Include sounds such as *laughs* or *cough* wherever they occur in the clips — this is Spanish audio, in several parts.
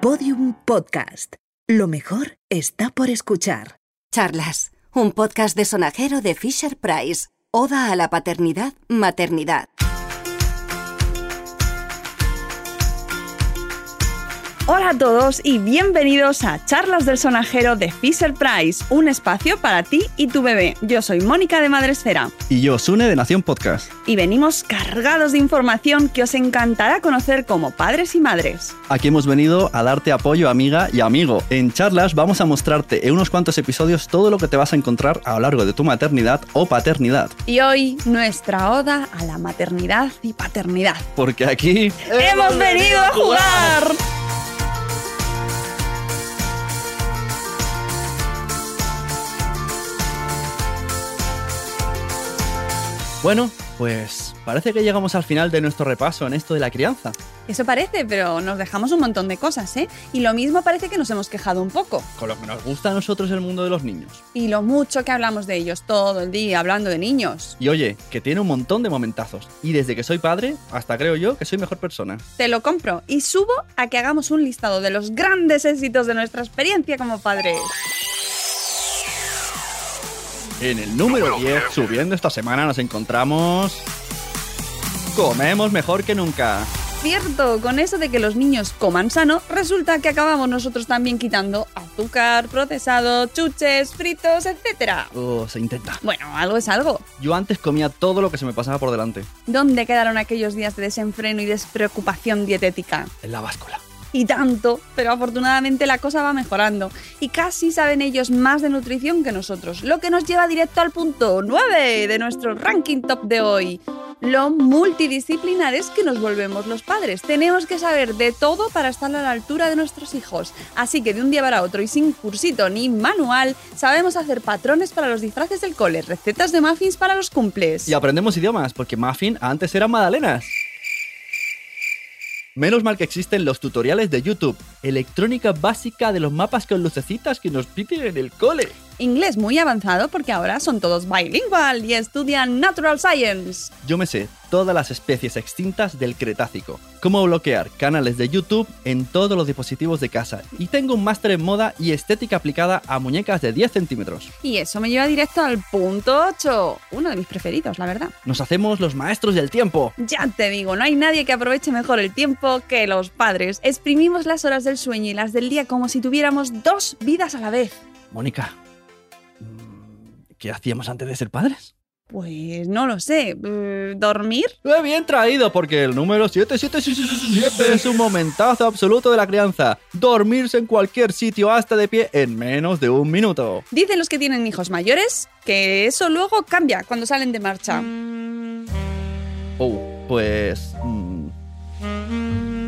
Podium Podcast. Lo mejor está por escuchar. Charlas, un podcast de sonajero de Fisher Price. Oda a la paternidad, maternidad. Hola a todos y bienvenidos a Charlas del Sonajero de Fisher Price, un espacio para ti y tu bebé. Yo soy Mónica de Madresfera. Y yo, Sune de Nación Podcast. Y venimos cargados de información que os encantará conocer como padres y madres. Aquí hemos venido a darte apoyo, amiga y amigo. En charlas vamos a mostrarte en unos cuantos episodios todo lo que te vas a encontrar a lo largo de tu maternidad o paternidad. Y hoy nuestra oda a la maternidad y paternidad. Porque aquí hemos venido a jugar. Bueno, pues parece que llegamos al final de nuestro repaso en esto de la crianza. Eso parece, pero nos dejamos un montón de cosas, ¿eh? Y lo mismo parece que nos hemos quejado un poco. Con lo que nos gusta a nosotros el mundo de los niños. Y lo mucho que hablamos de ellos todo el día hablando de niños. Y oye, que tiene un montón de momentazos. Y desde que soy padre, hasta creo yo que soy mejor persona. Te lo compro y subo a que hagamos un listado de los grandes éxitos de nuestra experiencia como padres. En el número 10, subiendo esta semana, nos encontramos... Comemos mejor que nunca. Cierto, con eso de que los niños coman sano, resulta que acabamos nosotros también quitando azúcar, procesado, chuches, fritos, etc. Oh, se intenta. Bueno, algo es algo. Yo antes comía todo lo que se me pasaba por delante. ¿Dónde quedaron aquellos días de desenfreno y despreocupación dietética? En la báscula y tanto, pero afortunadamente la cosa va mejorando y casi saben ellos más de nutrición que nosotros, lo que nos lleva directo al punto 9 de nuestro ranking top de hoy. Lo multidisciplinares que nos volvemos los padres. Tenemos que saber de todo para estar a la altura de nuestros hijos. Así que de un día para otro y sin cursito ni manual, sabemos hacer patrones para los disfraces del cole, recetas de muffins para los cumples. Y aprendemos idiomas, porque muffin antes eran magdalenas. Menos mal que existen los tutoriales de YouTube, electrónica básica de los mapas con lucecitas que nos piden en el cole. Inglés muy avanzado porque ahora son todos bilingual y estudian Natural Science. Yo me sé todas las especies extintas del Cretácico, cómo bloquear canales de YouTube en todos los dispositivos de casa y tengo un máster en moda y estética aplicada a muñecas de 10 centímetros. Y eso me lleva directo al punto 8, uno de mis preferidos, la verdad. Nos hacemos los maestros del tiempo. Ya te digo, no hay nadie que aproveche mejor el tiempo que los padres. Exprimimos las horas del sueño y las del día como si tuviéramos dos vidas a la vez. Mónica, ¿qué hacíamos antes de ser padres? Pues no lo sé. Eh, ¿Dormir? Eh, bien traído, porque el número 7777 es un momentazo absoluto de la crianza. Dormirse en cualquier sitio hasta de pie en menos de un minuto. Dicen los que tienen hijos mayores que eso luego cambia cuando salen de marcha. Oh, pues... Mm,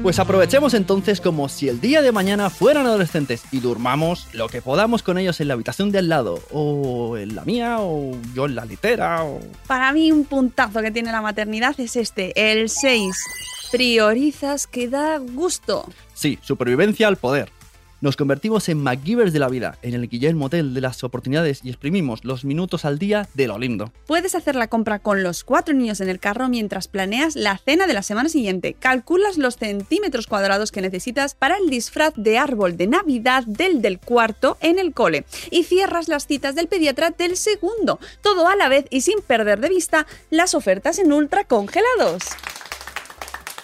pues aprovechemos entonces como si el día de mañana fueran adolescentes y durmamos lo que podamos con ellos en la habitación de al lado, o en la mía, o yo en la litera, o... Para mí un puntazo que tiene la maternidad es este, el 6. Priorizas que da gusto. Sí, supervivencia al poder. Nos convertimos en MacGyvers de la vida, en el Guillermo Motel de las oportunidades y exprimimos los minutos al día de lo lindo. Puedes hacer la compra con los cuatro niños en el carro mientras planeas la cena de la semana siguiente. Calculas los centímetros cuadrados que necesitas para el disfraz de árbol de Navidad del del cuarto en el cole y cierras las citas del pediatra del segundo. Todo a la vez y sin perder de vista las ofertas en ultra congelados.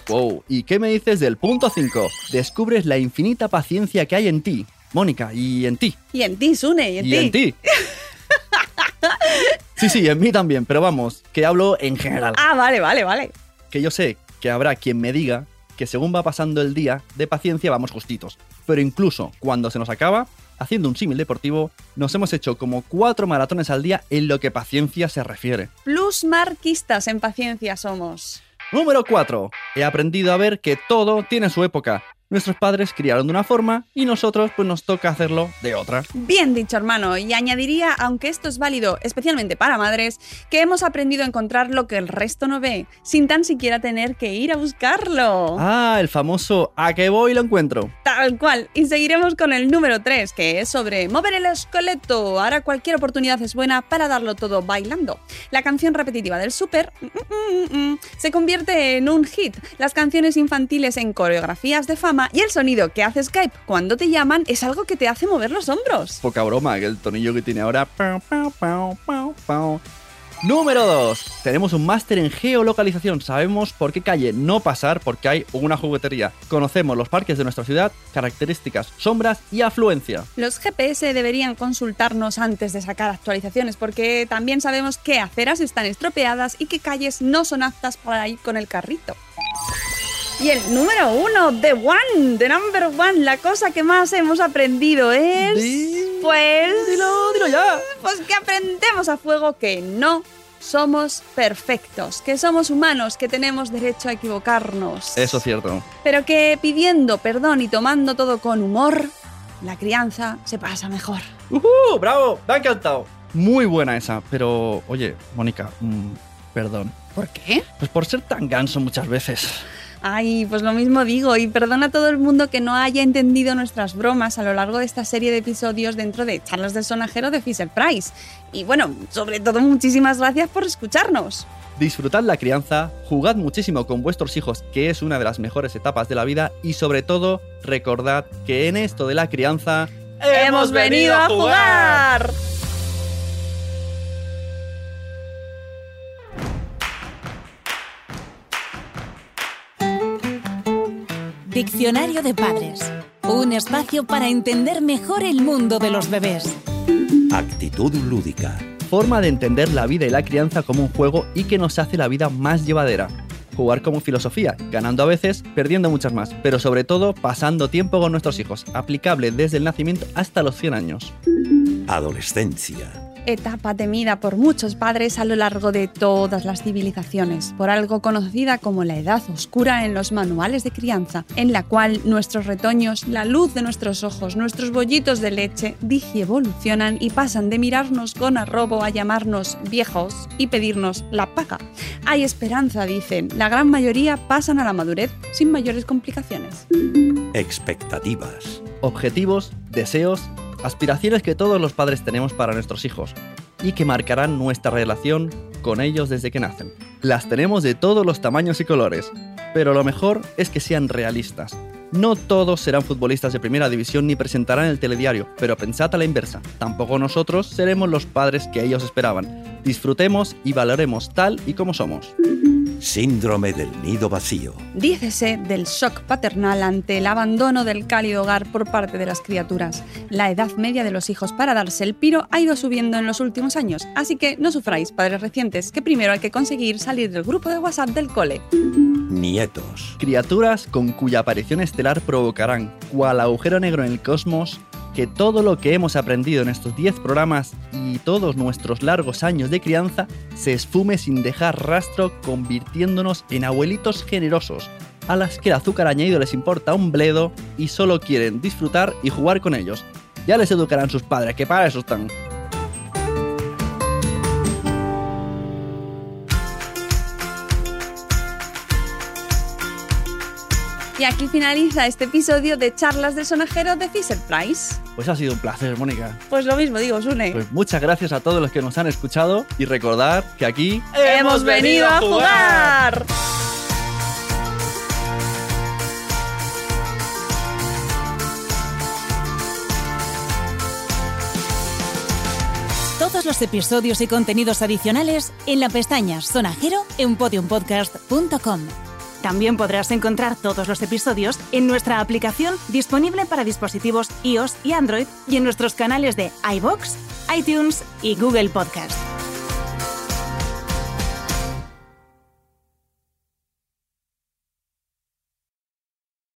Wow, ¿y qué me dices del punto 5? Descubres la infinita paciencia que hay en ti, Mónica, y en ti. Y en ti, Sune, y en y ti. en ti. *laughs* sí, sí, en mí también, pero vamos, que hablo en general. Ah, vale, vale, vale. Que yo sé que habrá quien me diga que según va pasando el día, de paciencia vamos justitos. Pero incluso cuando se nos acaba, haciendo un símil deportivo, nos hemos hecho como cuatro maratones al día en lo que paciencia se refiere. Plus marquistas en paciencia somos. Número 4. He aprendido a ver que todo tiene su época nuestros padres criaron de una forma y nosotros pues nos toca hacerlo de otra. Bien dicho, hermano, y añadiría, aunque esto es válido especialmente para madres, que hemos aprendido a encontrar lo que el resto no ve, sin tan siquiera tener que ir a buscarlo. Ah, el famoso a que voy lo encuentro. Tal cual, y seguiremos con el número 3, que es sobre mover el esqueleto. Ahora cualquier oportunidad es buena para darlo todo bailando. La canción repetitiva del super mm, mm, mm, se convierte en un hit. Las canciones infantiles en coreografías de fama idioma y el sonido que hace Skype cuando te llaman es algo que te hace mover los hombros. Poca broma, que el tonillo que tiene ahora. pau, pau, pau, pau, pau. Número 2. Tenemos un máster en geolocalización. Sabemos por qué calle no pasar porque hay una juguetería. Conocemos los parques de nuestra ciudad, características, sombras y afluencia. Los GPS deberían consultarnos antes de sacar actualizaciones porque también sabemos qué aceras están estropeadas y qué calles no son aptas para ir con el carrito. Y el número uno, The One, The Number One, la cosa que más hemos aprendido es... Pues... Dilo, dilo ya. Pues que aprendemos a fuego que no somos perfectos, que somos humanos, que tenemos derecho a equivocarnos. Eso es cierto. Pero que pidiendo perdón y tomando todo con humor, la crianza se pasa mejor. ¡Uhú! ¡Bravo! Me ha encantado. Muy buena esa, pero oye, Mónica, mm, perdón. ¿Por qué? Pues por ser tan ganso muchas veces. Ay, pues lo mismo digo, y perdona a todo el mundo que no haya entendido nuestras bromas a lo largo de esta serie de episodios dentro de Charlas del Sonajero de Fisher Price. Y bueno, sobre todo muchísimas gracias por escucharnos. Disfrutad la crianza, jugad muchísimo con vuestros hijos, que es una de las mejores etapas de la vida, y sobre todo, recordad que en esto de la crianza... ¡Hemos venido a jugar! Diccionario de Padres. Un espacio para entender mejor el mundo de los bebés. Actitud lúdica. Forma de entender la vida y la crianza como un juego y que nos hace la vida más llevadera. Jugar como filosofía, ganando a veces, perdiendo muchas más, pero sobre todo pasando tiempo con nuestros hijos, aplicable desde el nacimiento hasta los 100 años. Adolescencia. Etapa temida por muchos padres a lo largo de todas las civilizaciones, por algo conocida como la edad oscura en los manuales de crianza, en la cual nuestros retoños, la luz de nuestros ojos, nuestros bollitos de leche, digievolucionan y pasan de mirarnos con arrobo a llamarnos viejos y pedirnos la paga. Hay esperanza, dicen, la gran mayoría pasan a la madurez sin mayores complicaciones. Expectativas. Objetivos, deseos, aspiraciones que todos los padres tenemos para nuestros hijos y que marcarán nuestra relación con ellos desde que nacen. Las tenemos de todos los tamaños y colores, pero lo mejor es que sean realistas. No todos serán futbolistas de primera división ni presentarán el telediario, pero pensad a la inversa. Tampoco nosotros seremos los padres que ellos esperaban. Disfrutemos y valoremos tal y como somos. Síndrome del nido vacío. Dícese del shock paternal ante el abandono del cálido hogar por parte de las criaturas. La edad media de los hijos para darse el piro ha ido subiendo en los últimos años, así que no sufráis, padres recientes, que primero hay que conseguir salir del grupo de WhatsApp del cole. Nietos. Criaturas con cuya aparición estelar provocarán, cual agujero negro en el cosmos, que todo lo que hemos aprendido en estos 10 programas y todos nuestros largos años de crianza se esfume sin dejar rastro, convirtiéndonos en abuelitos generosos, a las que el azúcar añadido les importa un bledo y solo quieren disfrutar y jugar con ellos. Ya les educarán sus padres, que para eso están. Y aquí finaliza este episodio de Charlas del Sonajero de Fisher Price. Pues ha sido un placer, Mónica. Pues lo mismo digo, Sune. Pues muchas gracias a todos los que nos han escuchado y recordar que aquí ¡Hemos venido a jugar! Todos los episodios y contenidos adicionales en la pestaña Sonajero en podiumpodcast.com. También podrás encontrar todos los episodios en nuestra aplicación disponible para dispositivos iOS y Android y en nuestros canales de iBox, iTunes y Google Podcast.